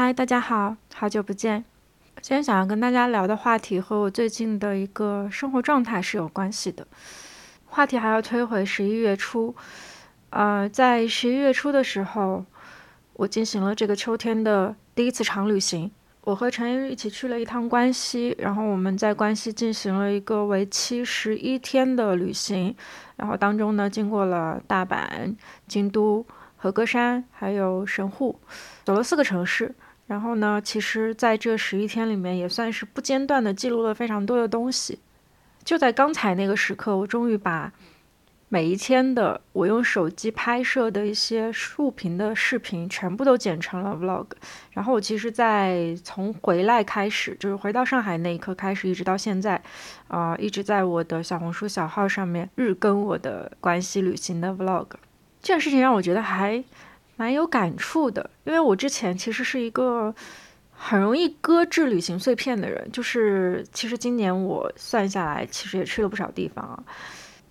嗨，大家好，好久不见。今天想要跟大家聊的话题和我最近的一个生活状态是有关系的。话题还要推回十一月初，呃，在十一月初的时候，我进行了这个秋天的第一次长旅行。我和陈一一起去了一趟关西，然后我们在关西进行了一个为期十一天的旅行，然后当中呢，经过了大阪、京都、和歌山，还有神户，走了四个城市。然后呢，其实在这十一天里面，也算是不间断的记录了非常多的东西。就在刚才那个时刻，我终于把。每一天的我用手机拍摄的一些竖屏的视频，全部都剪成了 vlog。然后我其实，在从回来开始，就是回到上海那一刻开始，一直到现在，啊，一直在我的小红书小号上面日更我的关系旅行的 vlog。这件事情让我觉得还蛮有感触的，因为我之前其实是一个很容易搁置旅行碎片的人，就是其实今年我算下来，其实也去了不少地方啊。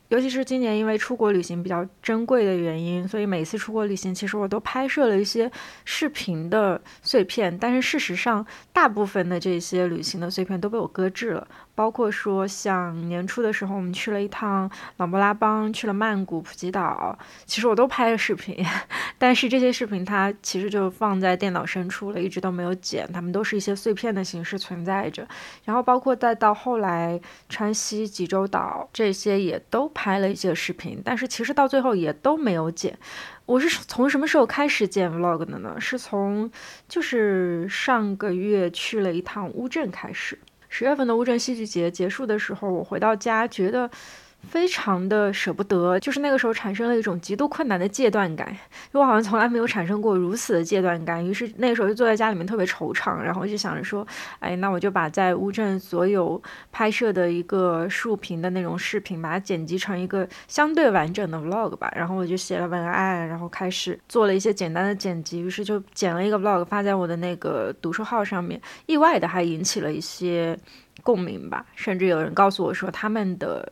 尤其是今年，因为出国旅行比较珍贵的原因，所以每次出国旅行，其实我都拍摄了一些视频的碎片。但是事实上，大部分的这些旅行的碎片都被我搁置了。包括说，像年初的时候，我们去了一趟琅勃拉邦，去了曼谷、普吉岛，其实我都拍了视频，但是这些视频它其实就放在电脑深处了，一直都没有剪，它们都是一些碎片的形式存在着。然后包括再到后来川西、济州岛这些也都拍了一些视频，但是其实到最后也都没有剪。我是从什么时候开始剪 vlog 的呢？是从就是上个月去了一趟乌镇开始。十月份的乌镇戏剧节结束的时候，我回到家，觉得。非常的舍不得，就是那个时候产生了一种极度困难的戒断感，因为我好像从来没有产生过如此的戒断感。于是那个时候就坐在家里面特别惆怅，然后就想着说，哎，那我就把在乌镇所有拍摄的一个竖屏的那种视频，把它剪辑成一个相对完整的 vlog 吧。然后我就写了文案，然后开始做了一些简单的剪辑，于是就剪了一个 vlog 发在我的那个读书号上面，意外的还引起了一些共鸣吧，甚至有人告诉我说他们的。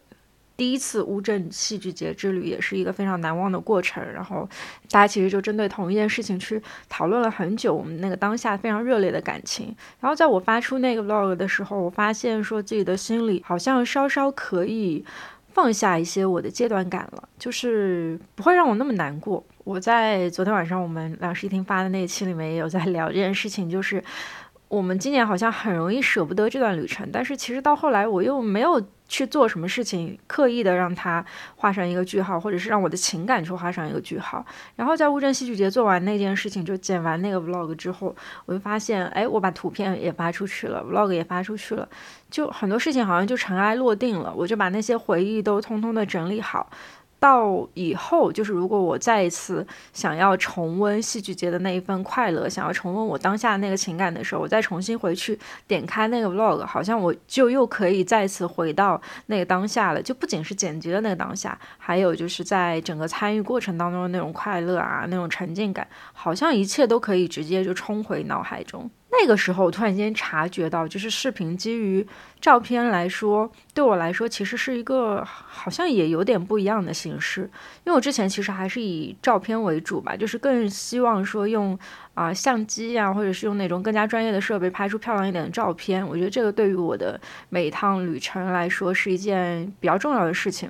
第一次乌镇戏剧节之旅也是一个非常难忘的过程，然后大家其实就针对同一件事情去讨论了很久，我们那个当下非常热烈的感情。然后在我发出那个 vlog 的时候，我发现说自己的心里好像稍稍可以放下一些我的阶段感了，就是不会让我那么难过。我在昨天晚上我们两室一厅发的那一期里面也有在聊这件事情，就是我们今年好像很容易舍不得这段旅程，但是其实到后来我又没有。去做什么事情，刻意的让他画上一个句号，或者是让我的情感去画上一个句号。然后在乌镇戏剧节做完那件事情，就剪完那个 vlog 之后，我就发现，哎，我把图片也发出去了，vlog 也发出去了，就很多事情好像就尘埃落定了。我就把那些回忆都通通的整理好。到以后，就是如果我再一次想要重温戏剧节的那一份快乐，想要重温我当下那个情感的时候，我再重新回去点开那个 vlog，好像我就又可以再次回到那个当下了。就不仅是剪辑的那个当下，还有就是在整个参与过程当中的那种快乐啊，那种沉浸感，好像一切都可以直接就冲回脑海中。那个时候，我突然间察觉到，就是视频基于照片来说，对我来说其实是一个好像也有点不一样的形式。因为我之前其实还是以照片为主吧，就是更希望说用啊相机呀，或者是用那种更加专业的设备拍出漂亮一点的照片。我觉得这个对于我的每一趟旅程来说是一件比较重要的事情。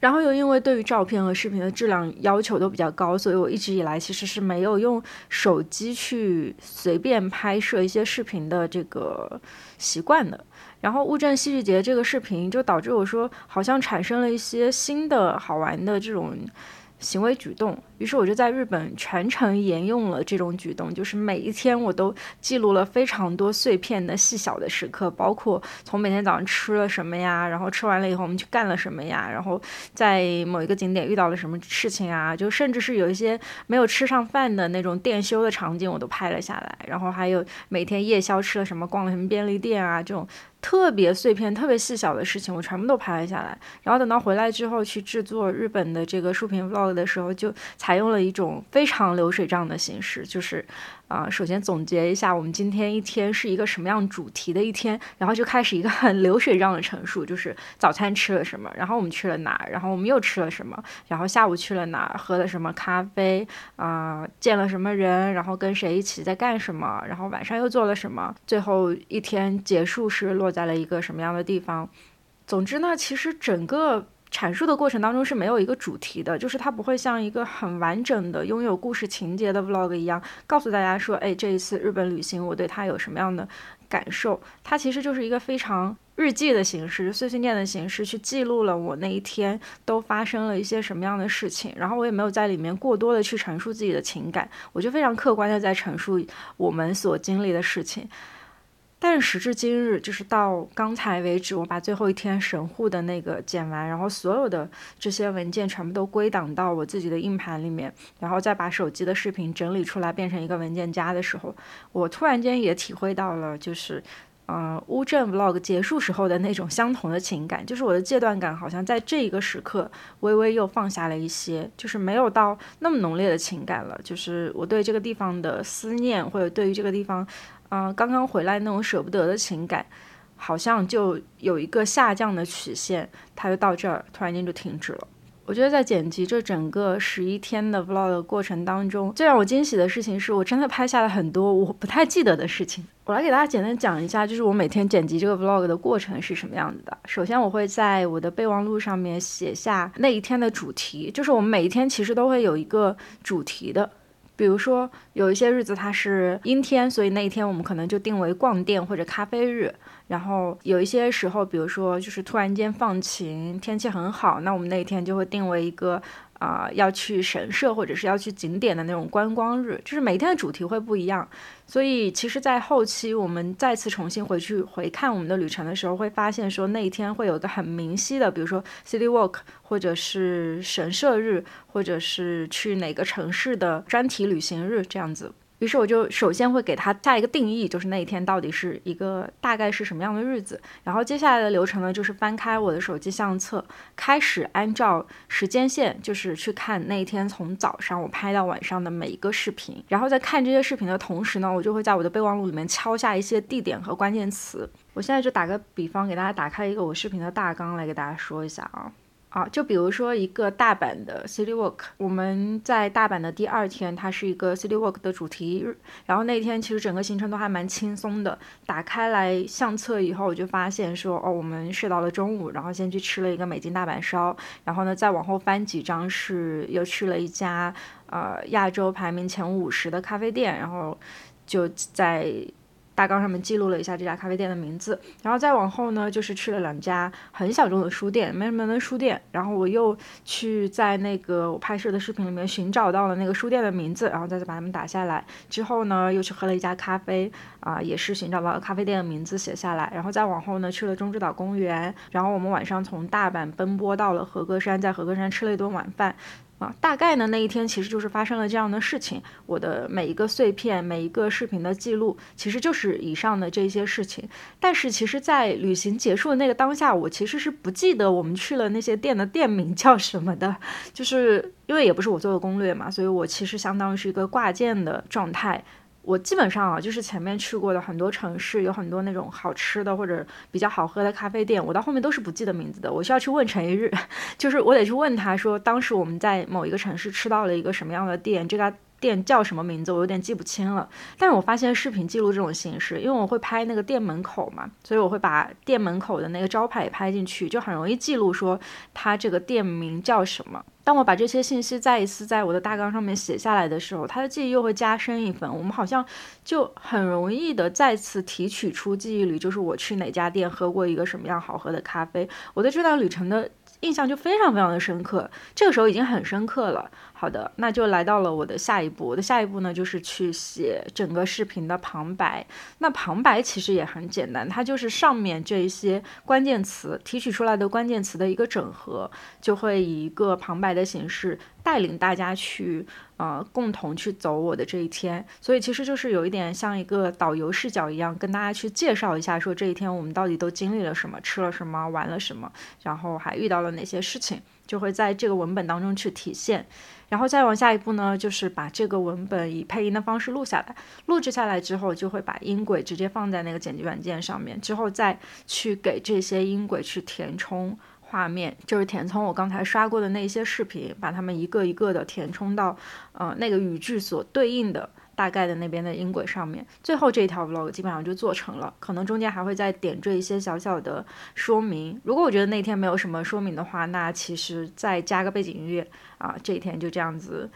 然后又因为对于照片和视频的质量要求都比较高，所以我一直以来其实是没有用手机去随便拍摄一些视频的这个习惯的。然后乌镇戏剧节这个视频就导致我说好像产生了一些新的好玩的这种。行为举动，于是我就在日本全程沿用了这种举动，就是每一天我都记录了非常多碎片的细小的时刻，包括从每天早上吃了什么呀，然后吃完了以后我们去干了什么呀，然后在某一个景点遇到了什么事情啊，就甚至是有一些没有吃上饭的那种店休的场景我都拍了下来，然后还有每天夜宵吃了什么，逛了什么便利店啊这种。特别碎片、特别细小的事情，我全部都拍了下来。然后等到回来之后去制作日本的这个竖屏 vlog 的时候，就。采用了一种非常流水账的形式，就是啊，首先总结一下我们今天一天是一个什么样主题的一天，然后就开始一个很流水账的陈述，就是早餐吃了什么，然后我们去了哪儿，然后我们又吃了什么，然后下午去了哪儿，喝了什么咖啡啊，见了什么人，然后跟谁一起在干什么，然后晚上又做了什么，最后一天结束是落在了一个什么样的地方。总之呢，其实整个。阐述的过程当中是没有一个主题的，就是它不会像一个很完整的、拥有故事情节的 vlog 一样，告诉大家说，哎，这一次日本旅行我对它有什么样的感受。它其实就是一个非常日记的形式、碎碎念的形式，去记录了我那一天都发生了一些什么样的事情。然后我也没有在里面过多的去陈述自己的情感，我就非常客观的在陈述我们所经历的事情。但是时至今日，就是到刚才为止，我把最后一天神户的那个剪完，然后所有的这些文件全部都归档到我自己的硬盘里面，然后再把手机的视频整理出来变成一个文件夹的时候，我突然间也体会到了，就是，呃，乌镇 vlog 结束时候的那种相同的情感，就是我的戒断感好像在这一个时刻微微又放下了一些，就是没有到那么浓烈的情感了，就是我对这个地方的思念或者对于这个地方。嗯，刚刚回来那种舍不得的情感，好像就有一个下降的曲线，它就到这儿，突然间就停止了。我觉得在剪辑这整个十一天的 vlog 的过程当中，最让我惊喜的事情是我真的拍下了很多我不太记得的事情。我来给大家简单讲一下，就是我每天剪辑这个 vlog 的过程是什么样子的。首先，我会在我的备忘录上面写下那一天的主题，就是我们每一天其实都会有一个主题的。比如说，有一些日子它是阴天，所以那一天我们可能就定为逛店或者咖啡日。然后有一些时候，比如说就是突然间放晴，天气很好，那我们那一天就会定为一个。啊，要去神社或者是要去景点的那种观光日，就是每天的主题会不一样。所以其实，在后期我们再次重新回去回看我们的旅程的时候，会发现说那一天会有一个很明晰的，比如说 City Walk，或者是神社日，或者是去哪个城市的专题旅行日这样子。于是我就首先会给它下一个定义，就是那一天到底是一个大概是什么样的日子。然后接下来的流程呢，就是翻开我的手机相册，开始按照时间线，就是去看那一天从早上我拍到晚上的每一个视频。然后在看这些视频的同时呢，我就会在我的备忘录里面敲下一些地点和关键词。我现在就打个比方，给大家打开一个我视频的大纲来给大家说一下啊。啊，就比如说一个大阪的 City Walk，我们在大阪的第二天，它是一个 City Walk 的主题日。然后那天其实整个行程都还蛮轻松的。打开来相册以后，我就发现说，哦，我们睡到了中午，然后先去吃了一个美金大阪烧。然后呢，再往后翻几张是又去了一家呃亚洲排名前五十的咖啡店，然后就在。大纲上面记录了一下这家咖啡店的名字，然后再往后呢，就是去了两家很小众的书店，没什么的书店。然后我又去在那个我拍摄的视频里面寻找到了那个书店的名字，然后再把它们打下来。之后呢，又去喝了一家咖啡，啊，也是寻找到了咖啡店的名字写下来。然后再往后呢，去了中之岛公园。然后我们晚上从大阪奔波到了和歌山，在和歌山吃了一顿晚饭。啊，大概呢那一天其实就是发生了这样的事情。我的每一个碎片，每一个视频的记录，其实就是以上的这些事情。但是其实，在旅行结束的那个当下，我其实是不记得我们去了那些店的店名叫什么的，就是因为也不是我做的攻略嘛，所以我其实相当于是一个挂件的状态。我基本上啊，就是前面去过的很多城市，有很多那种好吃的或者比较好喝的咖啡店，我到后面都是不记得名字的。我需要去问陈一日，就是我得去问他说，当时我们在某一个城市吃到了一个什么样的店，这家店叫什么名字，我有点记不清了。但是我发现视频记录这种形式，因为我会拍那个店门口嘛，所以我会把店门口的那个招牌也拍进去，就很容易记录说它这个店名叫什么。当我把这些信息再一次在我的大纲上面写下来的时候，它的记忆又会加深一分。我们好像就很容易的再次提取出记忆里，就是我去哪家店喝过一个什么样好喝的咖啡。我对这段旅程的。印象就非常非常的深刻，这个时候已经很深刻了。好的，那就来到了我的下一步。我的下一步呢，就是去写整个视频的旁白。那旁白其实也很简单，它就是上面这一些关键词提取出来的关键词的一个整合，就会以一个旁白的形式带领大家去。呃，共同去走我的这一天，所以其实就是有一点像一个导游视角一样，跟大家去介绍一下，说这一天我们到底都经历了什么，吃了什么，玩了什么，然后还遇到了哪些事情。就会在这个文本当中去体现。然后再往下一步呢，就是把这个文本以配音的方式录下来，录制下来之后，就会把音轨直接放在那个剪辑软件上面，之后再去给这些音轨去填充画面，就是填充我刚才刷过的那些视频，把它们一个一个的填充到，呃，那个语句所对应的。大概的那边的音轨上面，最后这一条 vlog 基本上就做成了，可能中间还会再点缀一些小小的说明。如果我觉得那天没有什么说明的话，那其实再加个背景音乐啊，这一天就这样子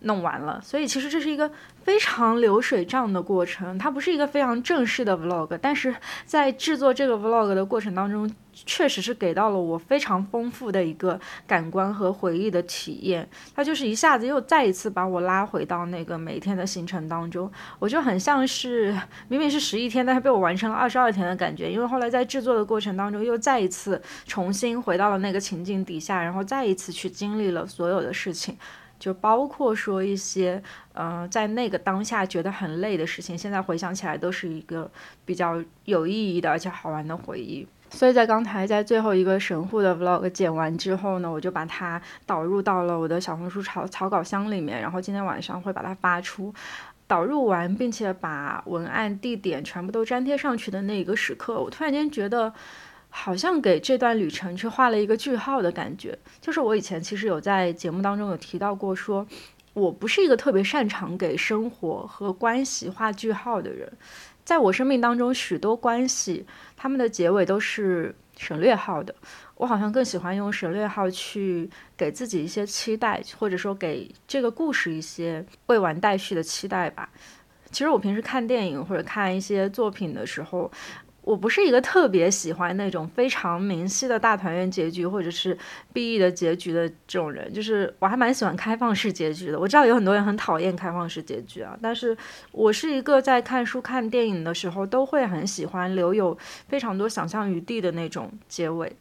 弄完了。所以其实这是一个非常流水账的过程，它不是一个非常正式的 vlog，但是在制作这个 vlog 的过程当中。确实是给到了我非常丰富的一个感官和回忆的体验，它就是一下子又再一次把我拉回到那个每天的行程当中，我就很像是明明是十一天，但是被我完成了二十二天的感觉，因为后来在制作的过程当中又再一次重新回到了那个情境底下，然后再一次去经历了所有的事情，就包括说一些嗯在那个当下觉得很累的事情，现在回想起来都是一个比较有意义的而且好玩的回忆。所以在刚才在最后一个神户的 vlog 剪完之后呢，我就把它导入到了我的小红书草草稿箱里面，然后今天晚上会把它发出。导入完并且把文案、地点全部都粘贴上去的那一个时刻，我突然间觉得好像给这段旅程去画了一个句号的感觉。就是我以前其实有在节目当中有提到过，说我不是一个特别擅长给生活和关系画句号的人。在我生命当中，许多关系，他们的结尾都是省略号的。我好像更喜欢用省略号去给自己一些期待，或者说给这个故事一些未完待续的期待吧。其实我平时看电影或者看一些作品的时候。我不是一个特别喜欢那种非常明晰的大团圆结局或者是 BE 的结局的这种人，就是我还蛮喜欢开放式结局的。我知道有很多人很讨厌开放式结局啊，但是我是一个在看书看电影的时候都会很喜欢留有非常多想象余地的那种结尾。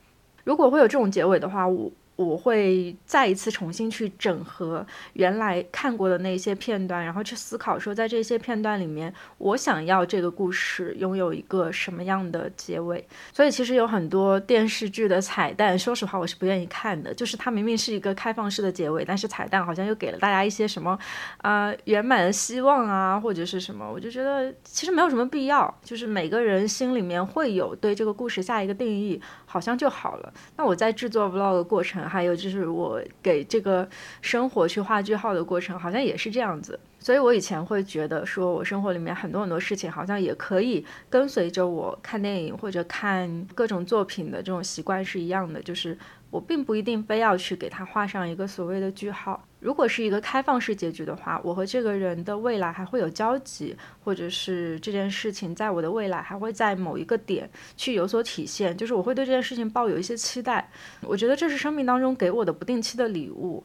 如果会有这种结尾的话，我。我会再一次重新去整合原来看过的那些片段，然后去思考说，在这些片段里面，我想要这个故事拥有一个什么样的结尾。所以其实有很多电视剧的彩蛋，说实话我是不愿意看的。就是它明明是一个开放式的结尾，但是彩蛋好像又给了大家一些什么啊圆满的希望啊，或者是什么，我就觉得其实没有什么必要。就是每个人心里面会有对这个故事下一个定义。好像就好了。那我在制作 vlog 的过程，还有就是我给这个生活去画句号的过程，好像也是这样子。所以我以前会觉得，说我生活里面很多很多事情，好像也可以跟随着我看电影或者看各种作品的这种习惯是一样的，就是。我并不一定非要去给他画上一个所谓的句号。如果是一个开放式结局的话，我和这个人的未来还会有交集，或者是这件事情在我的未来还会在某一个点去有所体现，就是我会对这件事情抱有一些期待。我觉得这是生命当中给我的不定期的礼物，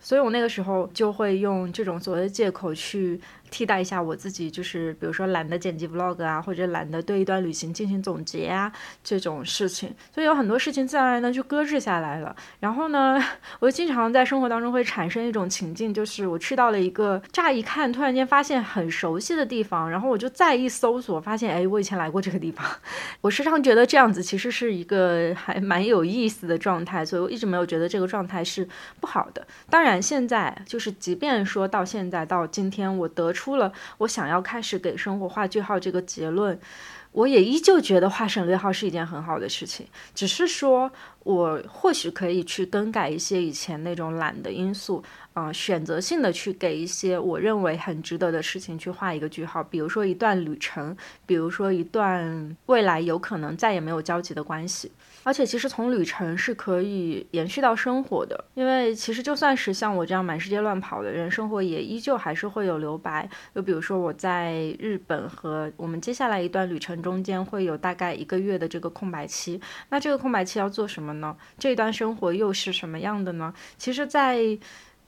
所以我那个时候就会用这种所谓的借口去。替代一下我自己，就是比如说懒得剪辑 vlog 啊，或者懒得对一段旅行进行总结啊这种事情，所以有很多事情自然而然的就搁置下来了。然后呢，我经常在生活当中会产生一种情境，就是我去到了一个乍一看突然间发现很熟悉的地方，然后我就再一搜索，发现哎，我以前来过这个地方。我时常觉得这样子其实是一个还蛮有意思的状态，所以我一直没有觉得这个状态是不好的。当然，但现在就是即便说到现在到今天，我得出。了我想要开始给生活画句号这个结论，我也依旧觉得画省略号是一件很好的事情。只是说我或许可以去更改一些以前那种懒的因素，啊，选择性的去给一些我认为很值得的事情去画一个句号。比如说一段旅程，比如说一段未来有可能再也没有交集的关系。而且其实从旅程是可以延续到生活的，因为其实就算是像我这样满世界乱跑的人，生活也依旧还是会有留白。就比如说我在日本和我们接下来一段旅程中间会有大概一个月的这个空白期，那这个空白期要做什么呢？这段生活又是什么样的呢？其实，在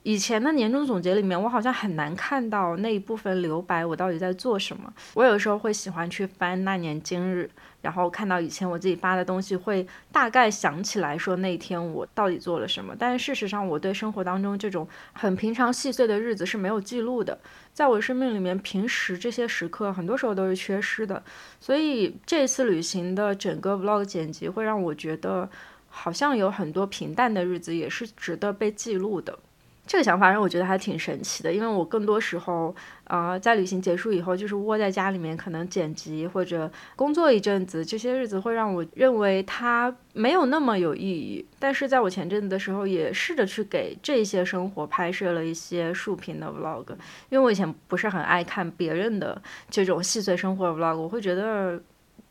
以前的年终总结里面，我好像很难看到那一部分留白，我到底在做什么。我有时候会喜欢去翻那年今日。然后看到以前我自己发的东西，会大概想起来说那天我到底做了什么。但是事实上，我对生活当中这种很平常细碎的日子是没有记录的。在我生命里面，平时这些时刻很多时候都是缺失的。所以这次旅行的整个 vlog 剪辑会让我觉得。好像有很多平淡的日子也是值得被记录的。这个想法让我觉得还挺神奇的，因为我更多时候，呃，在旅行结束以后，就是窝在家里面，可能剪辑或者工作一阵子，这些日子会让我认为它没有那么有意义。但是在我前阵子的时候，也试着去给这些生活拍摄了一些竖屏的 vlog，因为我以前不是很爱看别人的这种细碎生活 vlog，我会觉得。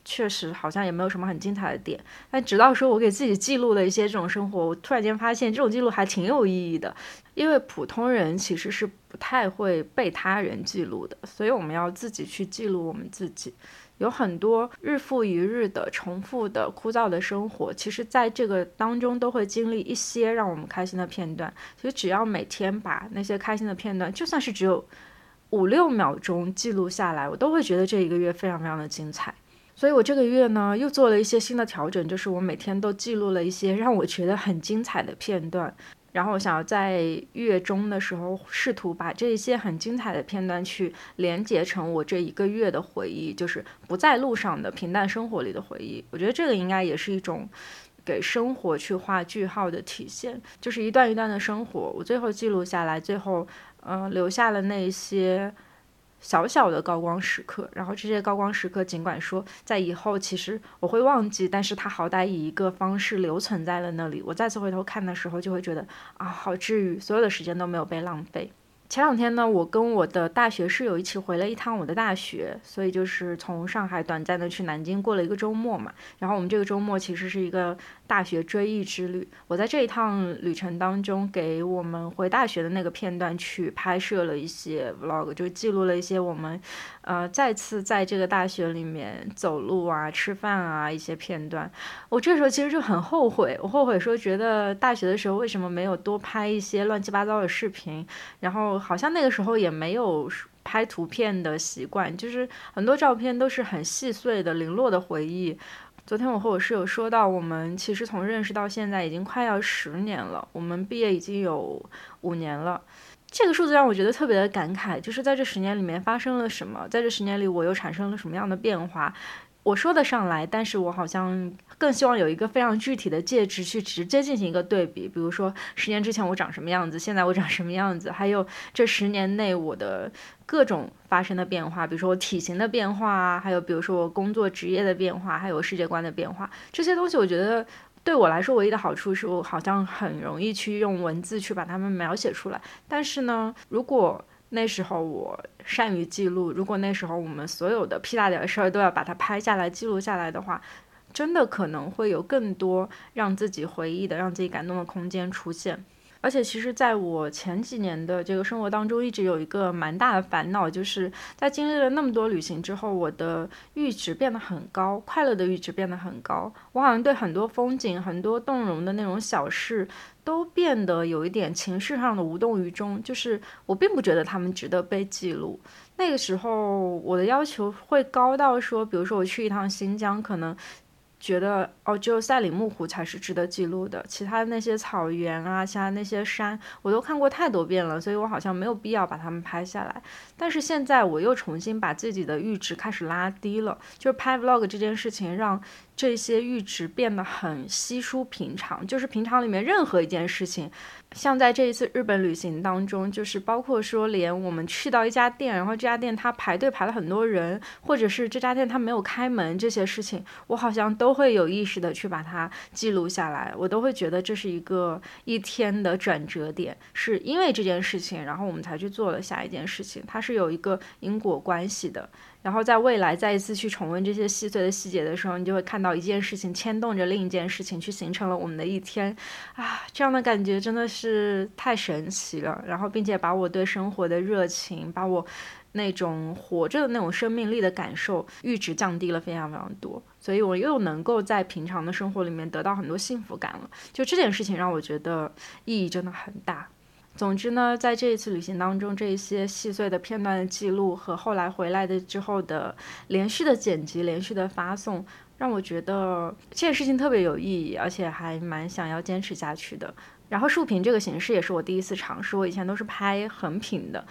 确实好像也没有什么很精彩的点，但直到说我给自己记录了一些这种生活，我突然间发现这种记录还挺有意义的。因为普通人其实是不太会被他人记录的，所以我们要自己去记录我们自己。有很多日复一日的重复的枯燥的生活，其实在这个当中都会经历一些让我们开心的片段。其实只要每天把那些开心的片段，就算是只有五六秒钟记录下来，我都会觉得这一个月非常非常的精彩。所以我这个月呢，又做了一些新的调整，就是我每天都记录了一些让我觉得很精彩的片段，然后我想要在月中的时候试图把这些很精彩的片段去连接成我这一个月的回忆，就是不在路上的平淡生活里的回忆。我觉得这个应该也是一种给生活去画句号的体现，就是一段一段的生活，我最后记录下来，最后嗯留下了那些。小小的高光时刻，然后这些高光时刻，尽管说在以后其实我会忘记，但是它好歹以一个方式留存在了那里。我再次回头看的时候，就会觉得啊，好治愈，所有的时间都没有被浪费。前两天呢，我跟我的大学室友一起回了一趟我的大学，所以就是从上海短暂的去南京过了一个周末嘛。然后我们这个周末其实是一个。大学追忆之旅，我在这一趟旅程当中，给我们回大学的那个片段去拍摄了一些 vlog，就记录了一些我们，呃，再次在这个大学里面走路啊、吃饭啊一些片段。我这时候其实就很后悔，我后悔说觉得大学的时候为什么没有多拍一些乱七八糟的视频，然后好像那个时候也没有拍图片的习惯，就是很多照片都是很细碎的、零落的回忆。昨天我和我室友说到，我们其实从认识到现在已经快要十年了，我们毕业已经有五年了。这个数字让我觉得特别的感慨，就是在这十年里面发生了什么，在这十年里我又产生了什么样的变化。我说得上来，但是我好像更希望有一个非常具体的介质去直接进行一个对比，比如说十年之前我长什么样子，现在我长什么样子，还有这十年内我的各种发生的变化，比如说我体型的变化啊，还有比如说我工作职业的变化，还有世界观的变化，这些东西我觉得对我来说唯一的好处是我好像很容易去用文字去把它们描写出来，但是呢，如果那时候我善于记录，如果那时候我们所有的屁大点事儿都要把它拍下来、记录下来的话，真的可能会有更多让自己回忆的、让自己感动的空间出现。而且，其实在我前几年的这个生活当中，一直有一个蛮大的烦恼，就是在经历了那么多旅行之后，我的阈值变得很高，快乐的阈值变得很高。我好像对很多风景、很多动容的那种小事，都变得有一点情绪上的无动于衷，就是我并不觉得他们值得被记录。那个时候，我的要求会高到说，比如说我去一趟新疆，可能。觉得哦，只有赛里木湖才是值得记录的，其他的那些草原啊，其他那些山，我都看过太多遍了，所以我好像没有必要把它们拍下来。但是现在我又重新把自己的阈值开始拉低了，就是拍 vlog 这件事情让。这些阈值变得很稀疏平常，就是平常里面任何一件事情，像在这一次日本旅行当中，就是包括说连我们去到一家店，然后这家店它排队排了很多人，或者是这家店它没有开门这些事情，我好像都会有意识的去把它记录下来，我都会觉得这是一个一天的转折点，是因为这件事情，然后我们才去做了下一件事情，它是有一个因果关系的。然后在未来再一次去重温这些细碎的细节的时候，你就会看到一件事情牵动着另一件事情，去形成了我们的一天，啊，这样的感觉真的是太神奇了。然后，并且把我对生活的热情，把我那种活着的那种生命力的感受阈值降低了非常非常多，所以我又能够在平常的生活里面得到很多幸福感了。就这件事情让我觉得意义真的很大。总之呢，在这一次旅行当中，这些细碎的片段的记录和后来回来的之后的连续的剪辑、连续的发送，让我觉得这件事情特别有意义，而且还蛮想要坚持下去的。然后竖屏这个形式也是我第一次尝试，我以前都是拍横屏的。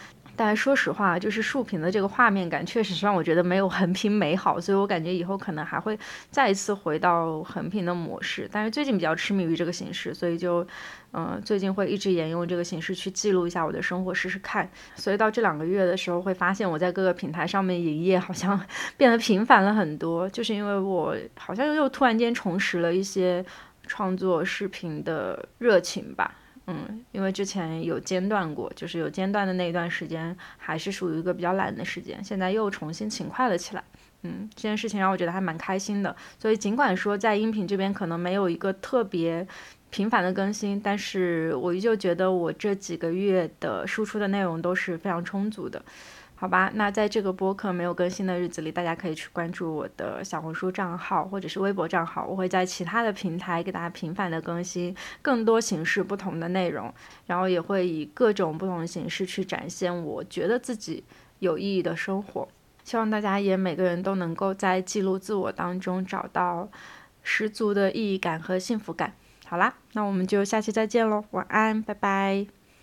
但说实话，就是竖屏的这个画面感确实是让我觉得没有横屏美好，所以我感觉以后可能还会再一次回到横屏的模式。但是最近比较痴迷于这个形式，所以就，嗯，最近会一直沿用这个形式去记录一下我的生活，试试看。所以到这两个月的时候，会发现我在各个平台上面营业好像 变得频繁了很多，就是因为我好像又突然间重拾了一些创作视频的热情吧。嗯，因为之前有间断过，就是有间断的那一段时间，还是属于一个比较懒的时间。现在又重新勤快了起来。嗯，这件事情让我觉得还蛮开心的。所以尽管说在音频这边可能没有一个特别频繁的更新，但是我依旧觉得我这几个月的输出的内容都是非常充足的。好吧，那在这个播客没有更新的日子里，大家可以去关注我的小红书账号或者是微博账号，我会在其他的平台给大家频繁的更新更多形式不同的内容，然后也会以各种不同的形式去展现我觉得自己有意义的生活。希望大家也每个人都能够在记录自我当中找到十足的意义感和幸福感。好啦，那我们就下期再见喽，晚安，拜拜。